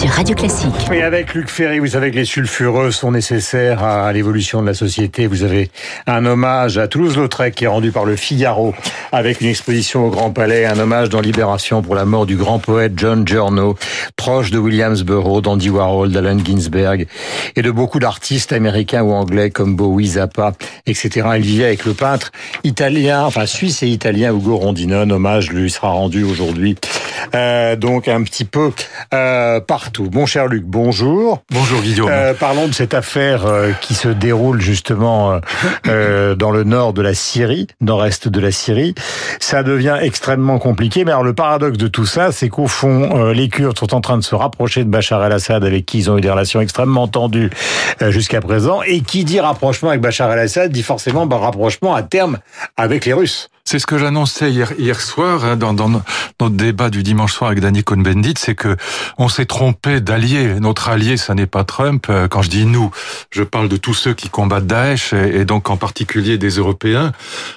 sur Radio Classique. Et avec Luc Ferry, vous savez que les sulfureux sont nécessaires à l'évolution de la société. Vous avez un hommage à Toulouse-Lautrec qui est rendu par le Figaro avec une exposition au Grand Palais, un hommage dans Libération pour la mort du grand poète John Giorno, proche de Williamsboro, d'Andy Warhol, d'Allen Ginsberg et de beaucoup d'artistes américains ou anglais comme Bowie, Zappa, etc. Il vivait avec le peintre italien, enfin suisse et italien Ugo Rondinone. Hommage lui sera rendu aujourd'hui. Euh, donc un petit peu euh, partout. Mon cher Luc, bonjour. Bonjour Guillaume. Euh, parlons de cette affaire euh, qui se déroule justement euh, dans le nord de la Syrie, nord-est de la Syrie. Ça devient extrêmement compliqué. Mais alors le paradoxe de tout ça, c'est qu'au fond, les Kurdes sont en train de se rapprocher de Bachar el-Assad, avec qui ils ont eu des relations extrêmement tendues jusqu'à présent. Et qui dit rapprochement avec Bachar el-Assad dit forcément bah, rapprochement à terme avec les Russes. C'est ce que j'annonçais hier, hier soir hein, dans, dans, notre débat du dimanche soir avec Danny Cohn-Bendit, c'est que on s'est trompé d'allié. Notre allié, ça n'est pas Trump. Euh, quand je dis nous, je parle de tous ceux qui combattent Daesh et, donc en particulier des Européens.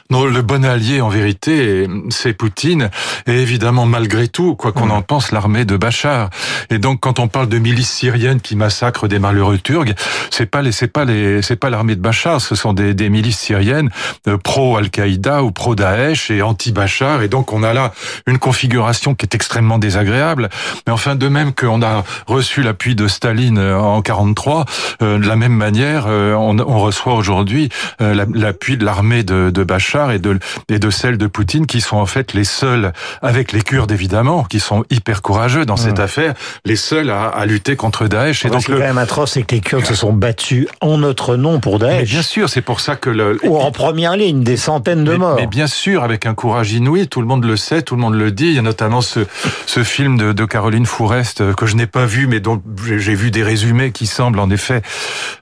Non, le bon allié, en vérité, c'est Poutine et évidemment malgré tout, quoi qu'on en pense, l'armée de Bachar. Et donc quand on parle de milices syriennes qui massacrent des malheureux Turcs, c'est pas les, c'est pas les, c'est pas l'armée de Bachar, ce sont des, des milices syriennes euh, pro Al-Qaïda ou pro Daesh et anti-Bachar, et donc on a là une configuration qui est extrêmement désagréable. Mais enfin, de même qu'on a reçu l'appui de Staline euh, en 43, euh, de la même manière, euh, on, reçoit aujourd'hui l'appui de l'armée de, de, Bachar et de, et de celle de Poutine, qui sont en fait les seuls, avec les Kurdes évidemment, qui sont hyper courageux dans cette affaire, les seuls à, à lutter contre Daesh. Et donc, le... quand même atroce, c'est que les Kurdes se sont battus en notre nom pour Daesh. Mais bien sûr, c'est pour ça que le... Ou en première ligne, des centaines de morts. Mais bien sûr, avec un courage inouï. Tout le monde le sait, tout le monde le dit. Il y a notamment ce, ce film de, de Caroline Fourest euh, que je n'ai pas vu, mais dont j'ai vu des résumés qui semblent en effet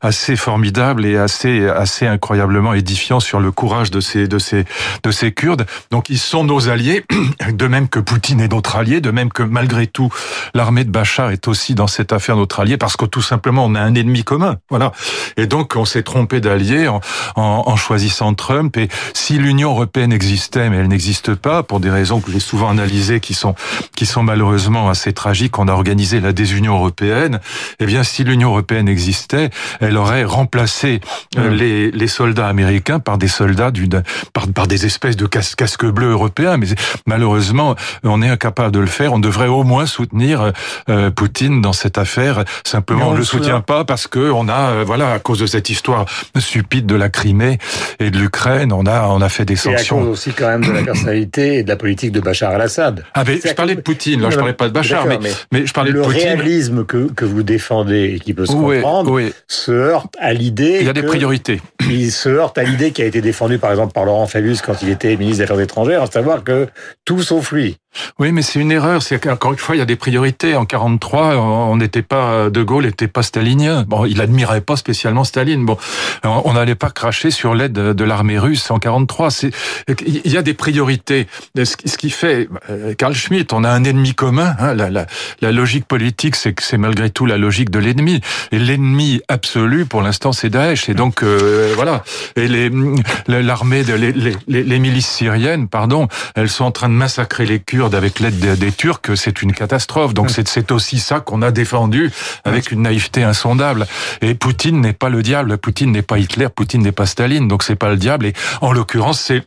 assez formidables et assez, assez incroyablement édifiants sur le courage de ces, de ces, de ces Kurdes. Donc ils sont nos alliés, de même que Poutine est notre allié, de même que malgré tout l'armée de Bachar est aussi dans cette affaire notre allié, parce que tout simplement on a un ennemi commun. Voilà. Et donc on s'est trompé d'allié en, choisissant Trump. Et si l'Union européenne existe mais elle n'existe pas pour des raisons que j'ai souvent analysées, qui sont qui sont malheureusement assez tragiques. On a organisé désunion européenne. Eh bien, si l'Union européenne existait, elle aurait remplacé euh, mmh. les, les soldats américains par des soldats d'une par, par des espèces de casques casque bleus européens. Mais malheureusement, on est incapable de le faire. On devrait au moins soutenir euh, Poutine dans cette affaire. Simplement, on, ne le soutient pas parce que on a, euh, voilà, à cause de cette histoire stupide de la Crimée et de l'Ukraine, on a on a fait des sanctions aussi quand même de la personnalité et de la politique de Bachar al-Assad. Ah mais je parlais de Poutine, là je parlais pas de Bachar, mais, mais, je parlais de Poutine. Le réalisme que, que vous défendez et qui peut se comprendre se heurte à l'idée. Il y a des priorités. Il se heurte à l'idée qui a été défendue par exemple par Laurent Fabius quand il était ministre des Affaires étrangères, à savoir que tout sauf lui. Oui, mais c'est une erreur. C'est qu'encore une fois, il y a des priorités. En 43, on n'était pas De Gaulle n'était pas stalinien. Bon, il admirait pas spécialement Staline. Bon, on n'allait pas cracher sur l'aide de l'armée russe en 43. C'est il y a des priorités. Ce qui fait euh, Carl Schmitt, on a un ennemi commun. Hein, la, logique politique, c'est que c'est malgré tout la logique de l'ennemi. Et l'ennemi absolu, pour l'instant, c'est Daesh. Et donc euh, voilà. Et les l'armée, les, les, les, milices syriennes, pardon, elles sont en train de massacrer les Kurdes avec l'aide des, Turcs, c'est une catastrophe. Donc c'est aussi ça qu'on a défendu avec une naïveté insondable. Et Poutine n'est pas le diable, Poutine n'est pas Hitler, Poutine n'est pas Staline, donc c'est pas le diable. Et en l'occurrence, c'est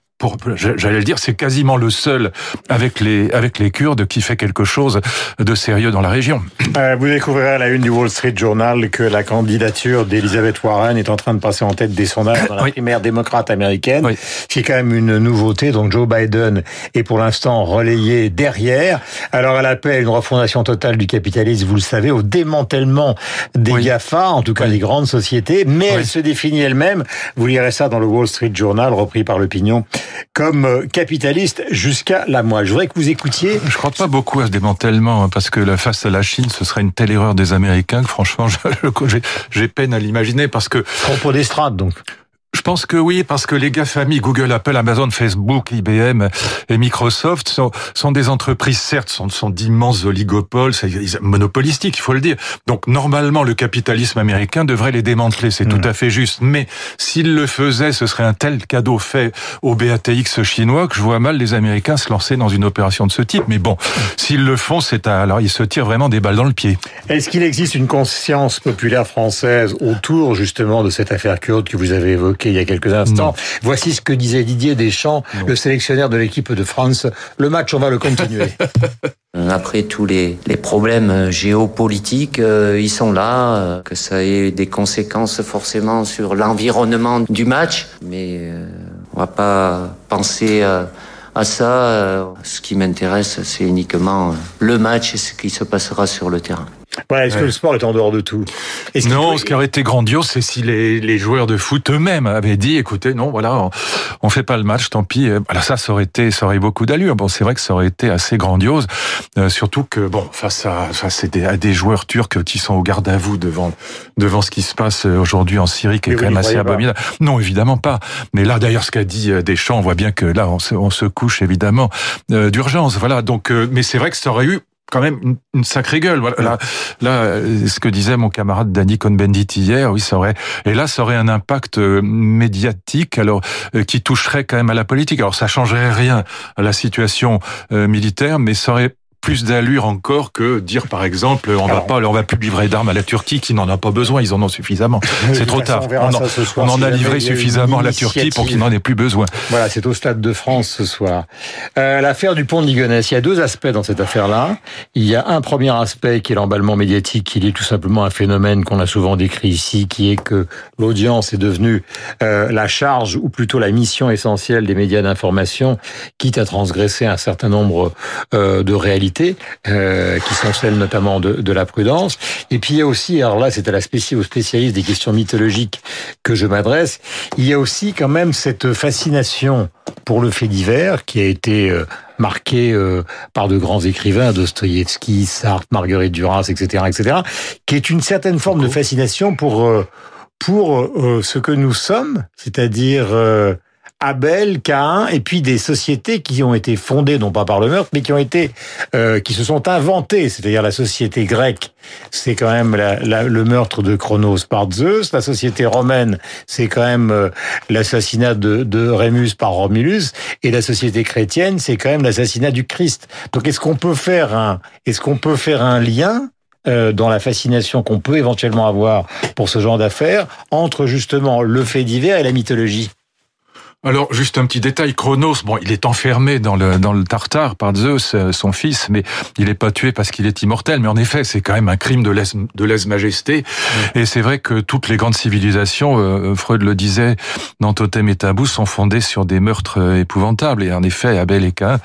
j'allais le dire, c'est quasiment le seul avec les avec les Kurdes qui fait quelque chose de sérieux dans la région. Euh, vous découvrirez à la une du Wall Street Journal que la candidature d'Elizabeth Warren est en train de passer en tête des sondages dans la primaire démocrate américaine, oui. qui est quand même une nouveauté. Donc Joe Biden est pour l'instant relayé derrière. Alors elle appelle une refondation totale du capitalisme, vous le savez, au démantèlement des oui. GAFA, en tout cas des grandes sociétés, mais elle se définit elle-même. Vous lirez ça dans le Wall Street Journal, repris par l'opinion comme euh, capitaliste jusqu'à la moelle. Je voudrais que vous écoutiez. Je crois pas beaucoup à ce démantèlement, hein, parce que face à la Chine, ce serait une telle erreur des Américains que franchement, j'ai peine à l'imaginer, parce que... Propos d'estrade, donc. Je pense que oui, parce que les GAFAMI, Google, Apple, Amazon, Facebook, IBM et Microsoft sont, sont des entreprises, certes, sont, sont d'immenses oligopoles, monopolistiques, il faut le dire. Donc normalement, le capitalisme américain devrait les démanteler, c'est tout hmm. à fait juste. Mais s'il le faisait, ce serait un tel cadeau fait au BATX chinois que je vois mal les Américains se lancer dans une opération de ce type. Mais bon, s'ils le font, c'est alors ils se tirent vraiment des balles dans le pied. Est-ce qu'il existe une conscience populaire française autour justement de cette affaire kurde que vous avez évoquée? Il y a quelques instants Voici ce que disait Didier Deschamps, le sélectionneur de l'équipe de France. Le match, on va le continuer. Après tous les, les problèmes géopolitiques, euh, ils sont là, euh, que ça ait des conséquences forcément sur l'environnement du match, mais euh, on va pas penser à ça. Ce qui m'intéresse, c'est uniquement le match et ce qui se passera sur le terrain. Ouais, est-ce que le sport est en dehors de tout Non, ce qui aurait été grandiose, c'est si les, les, joueurs de foot eux-mêmes avaient dit, écoutez, non, voilà, on, on, fait pas le match, tant pis. Voilà, ça, ça aurait été, ça aurait beaucoup d'allure. Bon, c'est vrai que ça aurait été assez grandiose, euh, surtout que bon, face à, face à des, joueurs turcs qui sont au garde à vous devant devant ce qui se passe aujourd'hui en Syrie, qui est quand même assez abominable. Non, évidemment pas. Mais là, d'ailleurs, ce qu'a dit euh, Deschamps, on voit bien que là, on se, on se couche évidemment euh, d'urgence. Voilà. Donc, mais c'est vrai que ça aurait eu quand même une, sacrée gueule. Voilà, là, ce que disait mon camarade Danny Cohn-Bendit hier, oui, ça aurait, et là, ça aurait un impact euh, médiatique, alors euh, qui toucherait quand même à la politique. Alors, ça changerait rien à la situation euh, militaire, mais ça aurait plus d'allure encore que dire par exemple on va pas on va plus livrer d'armes à la Turquie qui n'en a pas besoin ils en ont suffisamment. C'est trop tard. on, en, a livré suffisamment à la Turquie pour qu'il n'en ait plus besoin. Voilà c'est au stade de France ce soir. Euh, l'affaire du pont de Ligonnès il y a deux aspects dans cette affaire là il y a un premier aspect qui est l'emballement médiatique qui est tout simplement un phénomène qu'on a souvent décrit ici qui est que l'audience est devenue euh, la charge ou plutôt la mission essentielle des médias d'information quitte à transgresser un certain nombre euh, de réalités euh, qui sont celles notamment de, de, la prudence. Et puis il y a aussi, alors là c'est à la spécialiste, aux spécialistes des questions mythologiques que je m'adresse, il y a aussi quand même cette fascination pour le fait divers qui a été euh, marqué euh, par de grands écrivains, Dostoïevski, Sartre, Marguerite Duras, etc., etc., qui est une certaine forme de fascination pour pour ce que nous sommes, c'est-à-dire Abel, Cain, et puis des sociétés qui ont été fondées, non pas par le meurtre, mais qui ont été, euh, qui se sont inventées. C'est-à-dire la société grecque, c'est quand même le meurtre de Chronos par Zeus. La société romaine, c'est quand même euh, l'assassinat de, Rémus par Romulus. Et la société chrétienne, c'est quand même l'assassinat du Christ. Donc, est-ce qu'on peut faire un, est-ce qu'on peut faire un lien euh, dans la fascination qu'on peut éventuellement avoir pour ce genre d'affaires entre justement le fait divers et la mythologie? Alors, juste un petit détail, Chronos, bon, il est enfermé dans le, dans le Tartare par Zeus, euh, son fils, mais il n'est pas tué parce qu'il est immortel. Mais en effet, c'est quand même un crime de lèse, de lèse-majesté. Et c'est vrai que toutes les grandes civilisations, euh, Freud le disait, dans Totem et Tabou, sont fondées sur des meurtres euh, épouvantables. Et en effet, Abel et Cain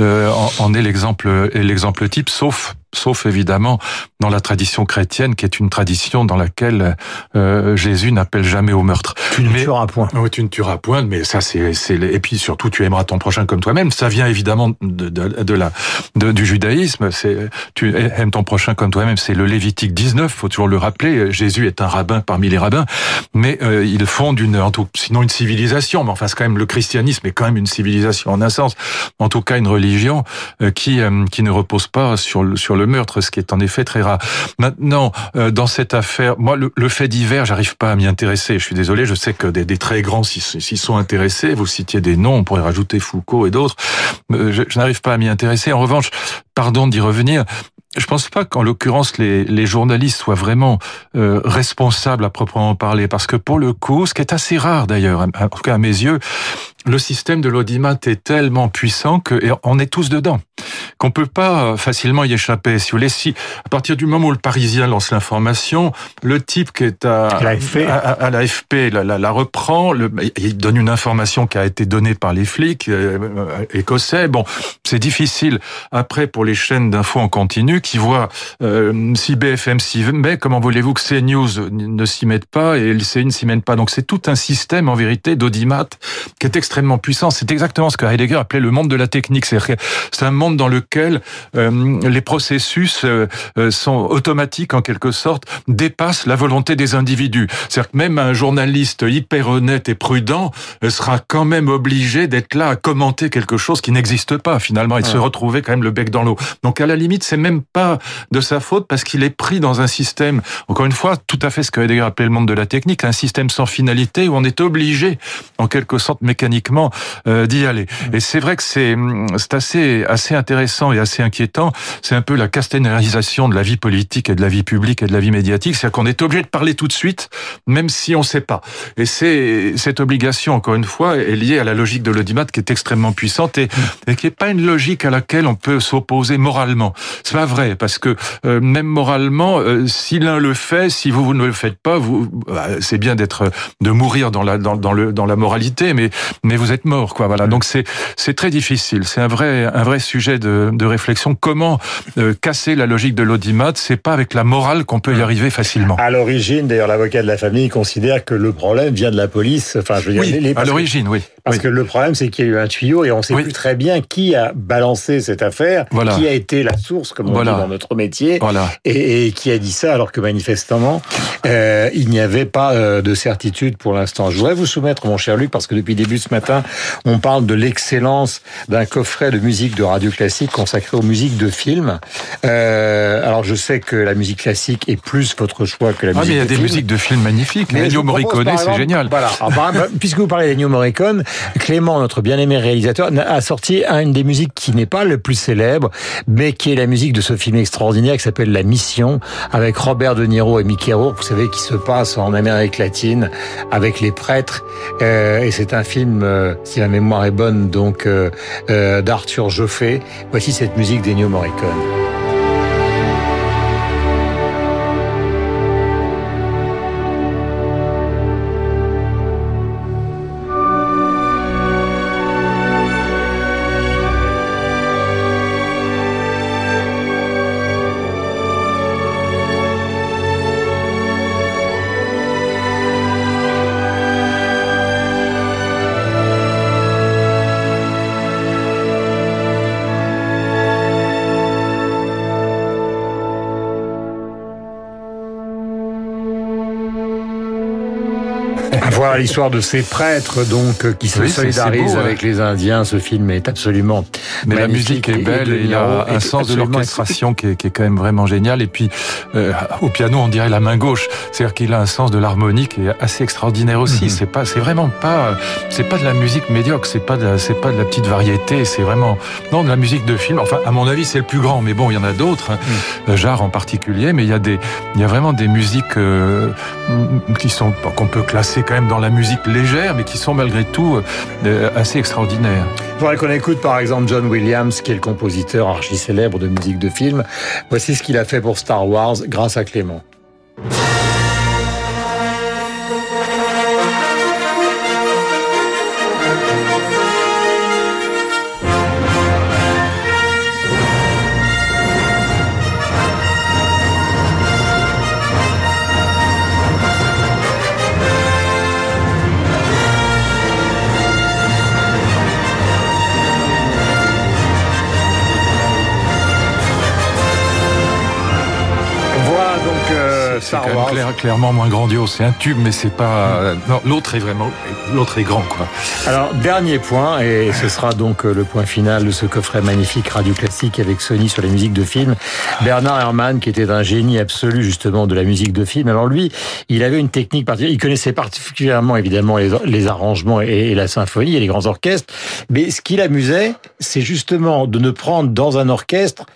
en, en, est l'exemple, l'exemple type, sauf sauf évidemment dans la tradition chrétienne, qui est une tradition dans laquelle euh, Jésus n'appelle jamais au meurtre. Tu ne tueras point. Oui, tu ne tueras point, mais ça c'est et puis surtout tu aimeras ton prochain comme toi-même. Ça vient évidemment de, de, de la de, du judaïsme. C'est tu aimes ton prochain comme toi-même. C'est le Lévitique 19. Faut toujours le rappeler. Jésus est un rabbin parmi les rabbins, mais euh, il fonde une en tout, sinon une civilisation, mais enfin c'est quand même le christianisme est quand même une civilisation en un sens. En tout cas une religion euh, qui euh, qui ne repose pas sur le sur le meurtre, ce qui est en effet très rare. Maintenant, euh, dans cette affaire, moi, le, fait divers, j'arrive pas à m'y intéresser. Je suis désolé, je sais que des, des très grands s'y sont intéressés. Vous citiez des noms, on pourrait rajouter Foucault et d'autres. Euh, je, je n'arrive pas à m'y intéresser. En revanche, pardon d'y revenir, je pense pas qu'en l'occurrence les, les, journalistes soient vraiment euh, responsables à proprement parler, parce que pour le coup, ce qui est assez rare d'ailleurs, en tout cas à mes yeux, le système de l'audimat est tellement puissant que on est tous dedans, qu'on peut pas facilement y échapper. Si vous voulez, si à partir du moment où le Parisien lance l'information, le type qui est à l'AFP, à, l'AFP la, la, la, reprend, le, il donne une information qui a été donnée par les flics euh, écossais. Bon, c'est difficile après pour les chaînes d'infos en continu qui voient euh, si BFM s'y met, comment voulez-vous que CNews ne s'y mette pas? Et LCN ne s'y mette pas Donc c'est tout un système en vérité d'audimat qui est extrêmement extrêmement puissant. C'est exactement ce que Heidegger appelait le monde de la technique. C'est un monde dans lequel euh, les processus euh, euh, sont automatiques en quelque sorte, dépassent la volonté des individus. C'est-à-dire que même un journaliste hyper honnête et prudent sera quand même obligé d'être là à commenter quelque chose qui n'existe pas finalement et de se retrouver quand même le bec dans l'eau. Donc à la limite, c'est même pas de sa faute parce qu'il est pris dans un système, encore une fois, tout à fait ce que Heidegger appelait le monde de la technique, un système sans finalité où on est obligé, en quelque sorte mécaniquement, d'y aller. Et c'est vrai que c'est c'est assez assez intéressant et assez inquiétant. C'est un peu la castanérisation de la vie politique et de la vie publique et de la vie médiatique. C'est-à-dire qu'on est obligé de parler tout de suite, même si on ne sait pas. Et c'est cette obligation, encore une fois, est liée à la logique de l'audimat qui est extrêmement puissante et, et qui n'est pas une logique à laquelle on peut s'opposer moralement. C'est pas vrai parce que euh, même moralement, euh, si l'un le fait, si vous, vous ne le faites pas, vous, bah, c'est bien d'être de mourir dans la dans, dans, le dans la moralité, mais mais vous êtes mort quoi. Voilà. Donc c'est c'est très difficile. C'est un vrai un vrai sujet de, de réflexion. Comment euh, casser la logique de l'audimat C'est pas avec la morale qu'on peut y arriver facilement. À l'origine, d'ailleurs, l'avocat de la famille considère que le problème vient de la police. Enfin, je veux dire, oui, les, à l'origine, oui. Parce que le problème, c'est qu'il y a eu un tuyau et on ne sait plus très bien qui a balancé cette affaire, voilà. qui a été la source, comme on voilà. dit dans notre métier, voilà. et, et, qui a dit ça alors que manifestement, euh, il n'y avait pas euh, de certitude pour l'instant. Je voudrais vous soumettre, mon cher Luc, parce que depuis le début ce matin, on parle de l'excellence d'un coffret de musique de radio classique consacré aux musiques de films. Euh, alors je sais que la musique classique est plus votre choix que la ah, musique mais il y a de des musiques de films magnifiques. Mais Ennio Morricone, c'est génial. Voilà. Alors, puisque vous parlez d'Ennio Morricone, Clément, notre bien-aimé réalisateur, a sorti une des musiques qui n'est pas le plus célèbre, mais qui est la musique de ce film extraordinaire qui s'appelle La Mission, avec Robert De Niro et Mickey Rourke, vous savez, qui se passe en Amérique latine avec les prêtres. Euh, et c'est un film, euh, si la mémoire est bonne, donc euh, d'Arthur Joffé. Voici cette musique d'Ennio Morricone. L'histoire de ces prêtres donc qui se Oui, solidarisent beau, avec ouais. les Indiens. Ce film est absolument mais la musique est belle et il y a un sens de l'orchestration qui, qui, est quand même vraiment génial. Et puis euh, au piano, on dirait la main gauche, c'est-à-dire qu'il a un sens de l'harmonie qui est assez extraordinaire aussi. Mm -hmm. C'est pas, c'est vraiment pas, c'est pas de la musique médiocre, c'est pas, c'est pas de la petite variété, c'est vraiment non de la musique de film. Enfin, à mon avis, c'est le plus grand, mais bon, il y en a d'autres, hein, mm. Jarre en particulier, mais il y a des, il y a vraiment des musiques euh, qui sont qu'on peut classer quand même dans la musique légère, mais qui sont malgré tout euh, assez extraordinaires. Je voudrais qu'on écoute par exemple John Williams, qui est le compositeur archi célèbre de musique de film. Voici ce qu'il a fait pour Star Wars grâce à Clément. Clairement moins grandiose. C'est un tube, mais c'est pas. Non, l'autre est vraiment, l'autre est grand, quoi. Alors dernier point, et ce sera donc le point final de ce coffret magnifique radio classique avec Sony sur les musiques de films. Bernard Herrmann, qui était un génie absolu justement de la musique de film. Alors lui, il avait une technique particulière. Il connaissait particulièrement évidemment les, les arrangements et, et la symphonie et les grands orchestres. Mais ce qui l'amusait, c'est justement de ne prendre dans un orchestre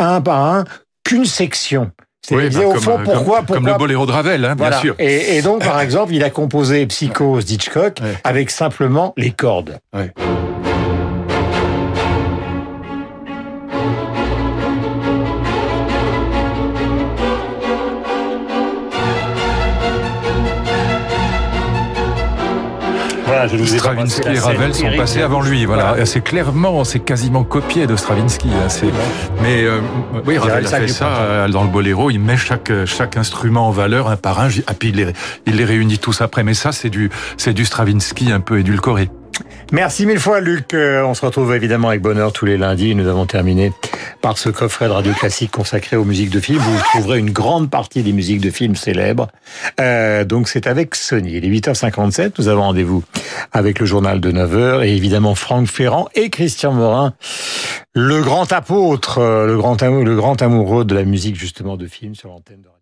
un par un qu'une section. Oui, bah, au fond, comme, pourquoi, comme, pourquoi, comme, le boléro de Ravel, hein, voilà. bien sûr. Et, et, donc, par exemple, il a composé Psychose d'Hitchcock ouais. avec simplement les cordes. Ouais. Voilà, je vous ai Stravinsky et Ravel sont passés avant lui. Voilà, voilà. c'est clairement, c'est quasiment copié de Stravinsky. Hein. Mais euh, oui, Ravel a fait ça euh, dans le boléro. Il met chaque chaque instrument en valeur un par un. Et puis il les, il les réunit tous après. Mais ça, c'est du c'est du Stravinsky un peu édulcoré. Merci mille fois, Luc. Euh, on se retrouve évidemment avec bonheur tous les lundis. Nous avons terminé par ce coffret de radio classique consacré aux musiques de films. Vous trouverez une grande partie des musiques de films célèbres. Euh, donc c'est avec Sony. Il est 8h57. Nous avons rendez-vous avec le journal de 9h et évidemment Franck Ferrand et Christian Morin, le grand apôtre, euh, le grand, le grand amoureux de la musique justement de films sur l'antenne de radio.